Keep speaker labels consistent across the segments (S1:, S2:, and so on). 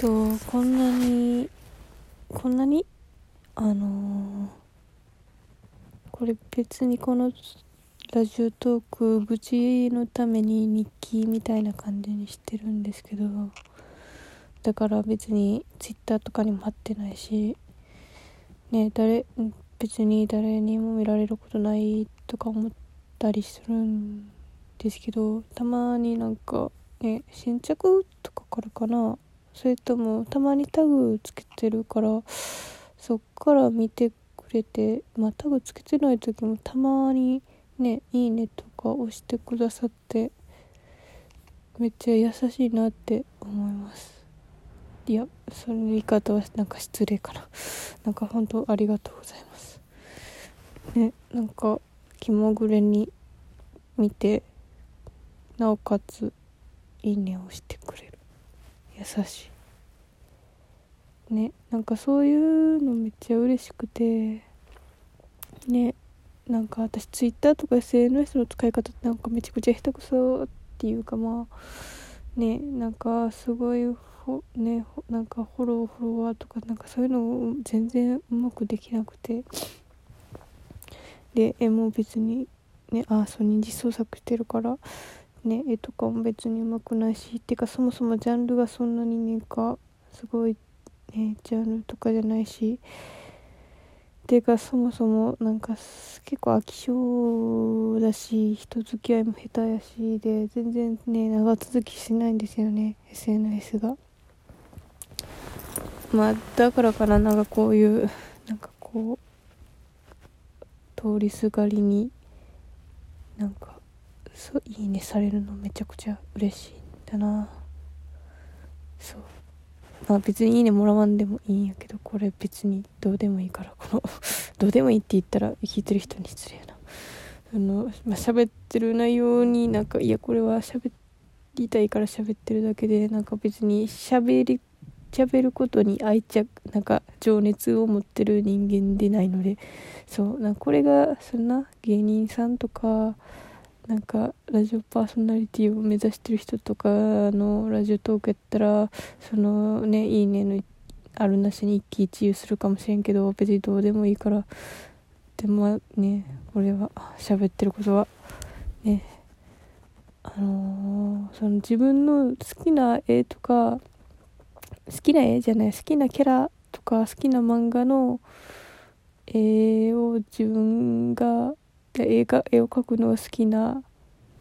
S1: とこんなにこんなに？あのーこれ別にこのラジオトーク愚痴のために日記みたいな感じにしてるんですけどだから別にツイッターとかにも貼ってないしね誰別に誰にも見られることないとか思ったりするんですけどたまになんかね新着とかからかなそれともたまにタグつけてるからそっから見てくれてまあタグつけてない時もたまにね「いいね」とか押してくださってめっちゃ優しいなって思います。いやその言い方はなんか失礼かな。なんか本当ありがとうございます。ねなんか気まぐれに見てなおかつ「いいね」をしてくれる。優しい。ねなんかそういうのめっちゃ嬉しくて。ねなんか私ツイッターとか SNS の使い方ってなんかめちゃくちゃ下手くそっていうかまあねなんかすごいほねなんかフォローフォロワーとかなんかそういうの全然うまくできなくて。で絵も別にねあそう二次創作してるから。ね絵とかも別にうまくないしっていうかそもそもジャンルがそんなにねかすごいねジャンルとかじゃないし。っていうかそもそもなんか結構飽き性だし人付き合いも下手やしで全然ね長続きしないんですよね SNS が。まあだからかななんかこういうなんかこう通りすがりになんかそういいねされるのめちゃくちゃ嬉しいんだな。そう。まあ別にいいねもらわんでもいいんやけどこれ別にどうでもいいから。この どうでもいいって言ったら聞いてる人に失礼な。あのまあ喋ってる内容になんかいやこれは喋りたいから喋ってるだけでなんか別に喋り喋ることに愛着なんか情熱を持ってる人間でないので。そうなこれがそんな芸人さんとかなんかラジオパーソナリティを目指してる人とかのラジオトークやったらそのねいいねのあるなしに一喜一憂するかもしれんけど別にどうでもいいからでもねこれは喋ってることはねあのー、その自分の好きな絵とか好きな絵じゃない好きなキャラとか好きな漫画の絵を自分がで映画絵を描くのが好きな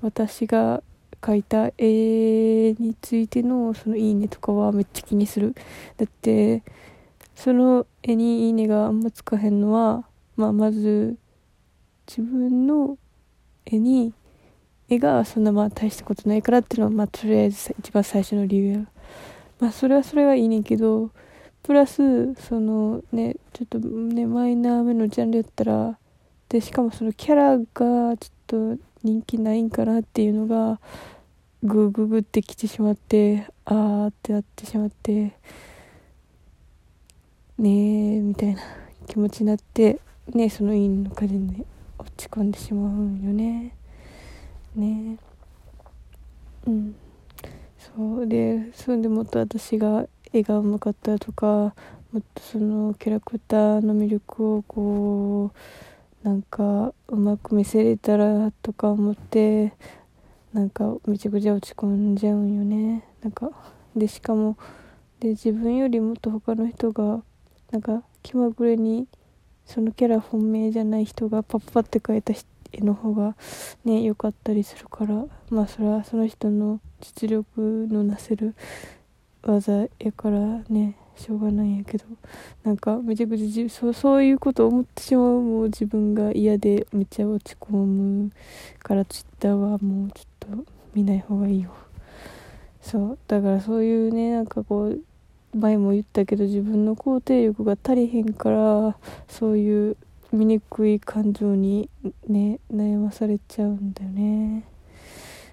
S1: 私が描いた絵についてのそのいいねとかはめっちゃ気にする。だってその絵にいいねがあんまつかへんのは、まあ、まず自分の絵に絵がそんなまあ大したことないからっていうのはまあとりあえず一番最初の理由や。まあそれはそれはいいねんけどプラスそのねちょっとねマイナーめのジャンルやったらでしかもそのキャラがちょっと人気ないんかなっていうのがグググってきてしまってあーってなってしまってねえみたいな気持ちになってねそのいいのかでね落ち込んでしまうんよね。ね。うん。そう。でそれでもっと私が絵がうまかったとかもっとそのキャラクターの魅力をこうなんかうまく見せれたらとか思ってなんかめちゃくちゃ落ち込んじゃうんよね。なんかでしかもで自分よりもっと他の人がなんか気まぐれにそのキャラ本命じゃない人がパッパって描いた絵の方がね良かったりするからまあそれはその人の実力のなせる技やからね。しょうがないんやけどなんかめちゃくちゃそうそういうこと思ってしまうもう自分が嫌でめっちゃ落ち込むからツイッターはもうちょっと見ない方がいいよ。そう。だからそういうねなんかこう前も言ったけど自分の肯定力が足りへんからそういう醜い感情にね悩まされちゃうんだよね。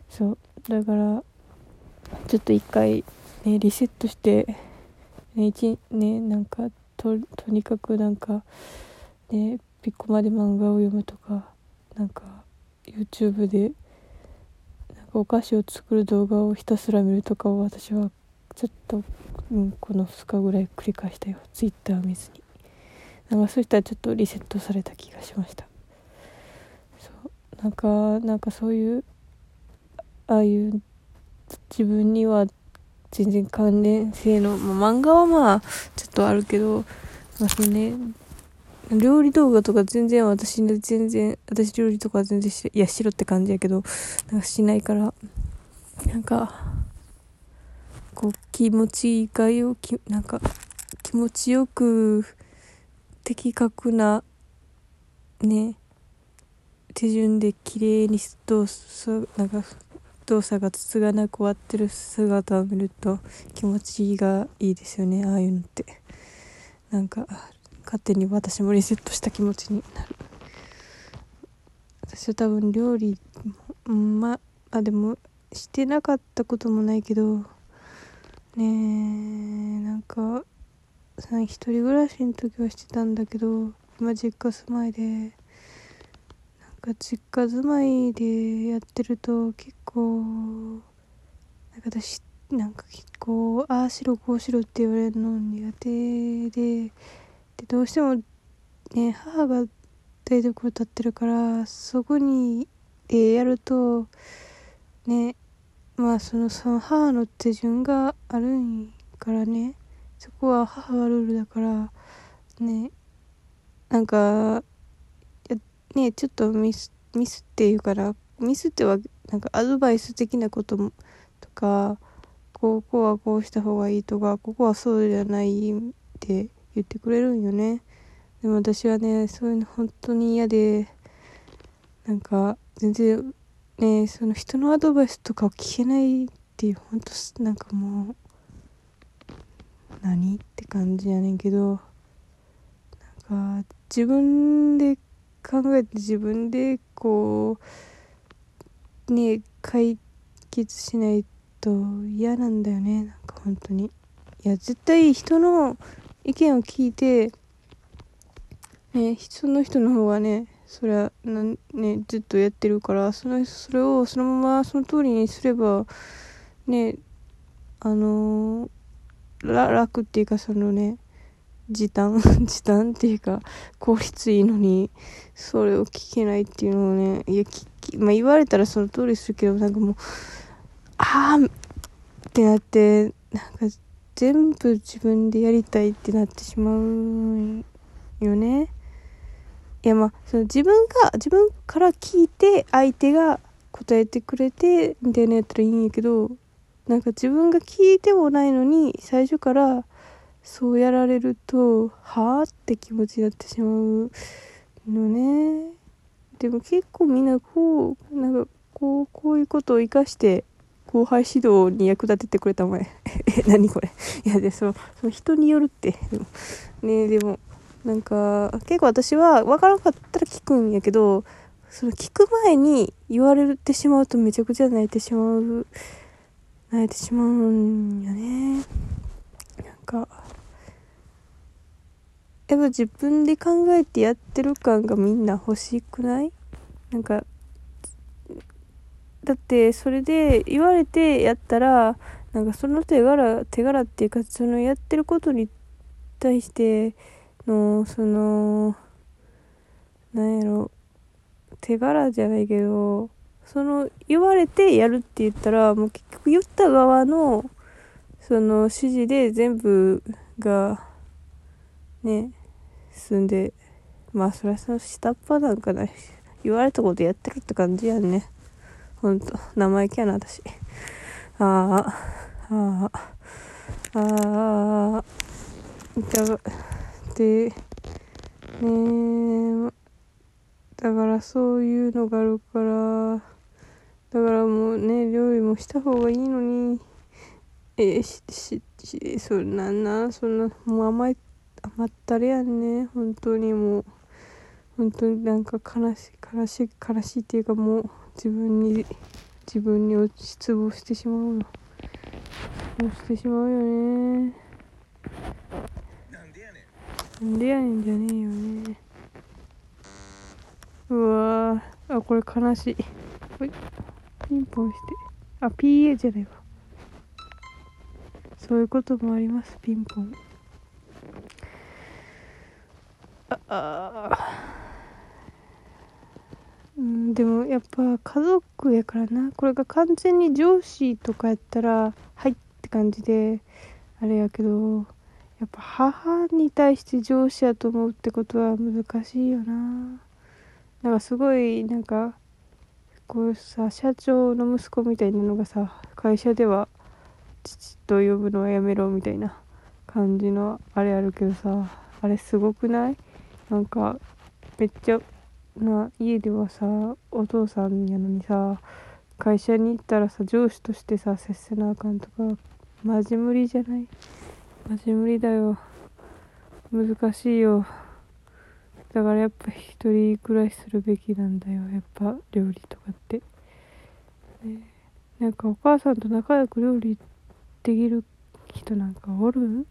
S1: そう。だからちょっと一回ねリセットしてね一ねなんかととにかくなんかねピッコまで漫画を読むとかなんか YouTube でなんかお菓子を作る動画をひたすら見るとかを私はちょっと、うん、この2日ぐらい繰り返したよ。ツイッター見ずに。なんかそうしたらちょっとリセットされた気がしました。そう。なんかなんかそういうああいう自分には全然関連性の、まあ、漫画はまあちょっとあるけど、まあそのね、料理動画とか全然私ね、全然、私料理とか全然し、いや、しろって感じやけど、なんかしないから、なんか、こう、気持ちがよ、きなんか、気持ちよく、的確な、ね、手順で綺麗にどうそうなんか動作がつつがなく終わってる姿を見ると気持ちがいいですよねああいうのって。なんか勝手に私もリセットした気持ちになる。私は多分料理まあでもしてなかったこともないけどねえなんか一人暮らしの時はしてたんだけど今実家住まいでなんか実家住まいでやってると結構なんか私なんか結構ああしろこうしろって言われるの苦手ででどうしてもね母が台所立ってるからそこにでやるとねまあそのその母の手順があるんからねそこは母がルールだからねなんかねちょっとミスミスっていうからミスってはなんかアドバイス的なこととかここはこうした方がいいとかここはそうじゃないって言ってくれるんよね。でも私はねそういうの本当に嫌でなんか全然ねその人のアドバイスとかを聞けないっていう本当なんかもう何って感じやねんけどなんか自分で考えて自分でこうね解決しないと嫌なんだよね。なんか本当に。いや絶対人の意見を聞いてねその人の方がねそれはなんねずっとやってるからそのそれをそのままその通りにすればねあのー、楽っていうかそのね時短 時短っていうか効率いいのにそれを聞けないっていうのをねいやまあ、言われたらその通りするけどなんかもうああってなってなんか全部自分でやりたいってなってしまうよね。いやまあその自分が自分から聞いて相手が答えてくれてみたいなやったらいいんやけどなんか自分が聞いてもないのに最初からそうやられるとはあって気持ちになってしまうのね。でも結構みんなこうなんかこうこういうことを生かして後輩指導に役立ててくれたま ええ何これ。いやでそのその人によるって。ねでもなんか結構私は分からなかったら聞くんやけどその聞く前に言われてしまうとめちゃくちゃ泣いてしまう泣いてしまうんよねなんかやっぱ自分で考えてやってる感がみんな欲しくない？なんかだってそれで言われてやったらなんかその手柄手柄っていうかそのやってることに対してのそのなんやろ手柄じゃないけどその言われてやるって言ったらもう結局言った側のその指示で全部がね進んでまあそりゃその下っ端なんかな。い 言われたことやってるって感じやんね。ほんと。生意気やな私。ああああああだでねだからそういうのがあるからだからもうね料理もした方がいいのに。えしししそんななそんなもう甘い甘ったれやんね。本当にもう。本当になんか悲しい悲しい悲しいっていうかもう自分に自分に落ち失望してしまうの失望してしまうよね。なんでやねん。じゃねえよね。うわあこれ悲しい。ほい。ピンポンして。あ PA じゃないわ。そういうこともあります。ピンポン。あうんでもやっぱ家族やからな。これが完全に上司とかやったらはいって感じであれやけどやっぱ母に対して上司やと思うってことは難しいよな。なんかすごいなんかこうさ社長の息子みたいなのがさ会社では父と呼ぶのはやめろみたいな感じのあれあるけどさあれすごくない？なんかめっちゃな家ではさお父さんやのにさ会社に行ったらさ上司としてさ接せなあかんとかマジ無理じゃない？マジ無理だよ。難しいよ。だからやっぱ一人暮らしするべきなんだよ。やっぱ料理とかって、ね、なんかお母さんと仲良く料理できる人なんかおる？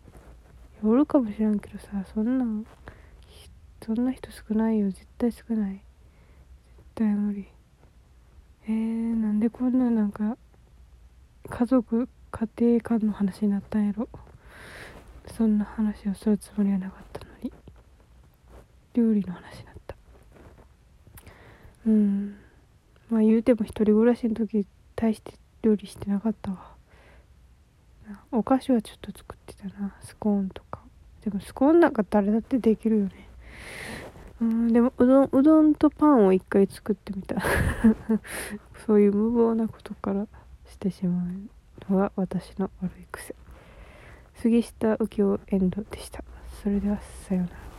S1: おるかもしらんけどさそんなんそんな人少ないよ。絶対少ない。絶対無理。えー、なんでこんななんか家族家庭間の話になったんやろ。そんな話をするつもりはなかったのに。料理の話になった。うん。まあ言うても一人暮らしの時大して料理してなかったわ。お菓子はちょっと作ってたな。スコーンとか。でもスコーンなんか誰だってできるよね。うんでもうどんうどんとパンを一回作ってみた。そういう無謀なことからしてしまうのが私の悪い癖。杉下右京エンドでした。それではさようなら。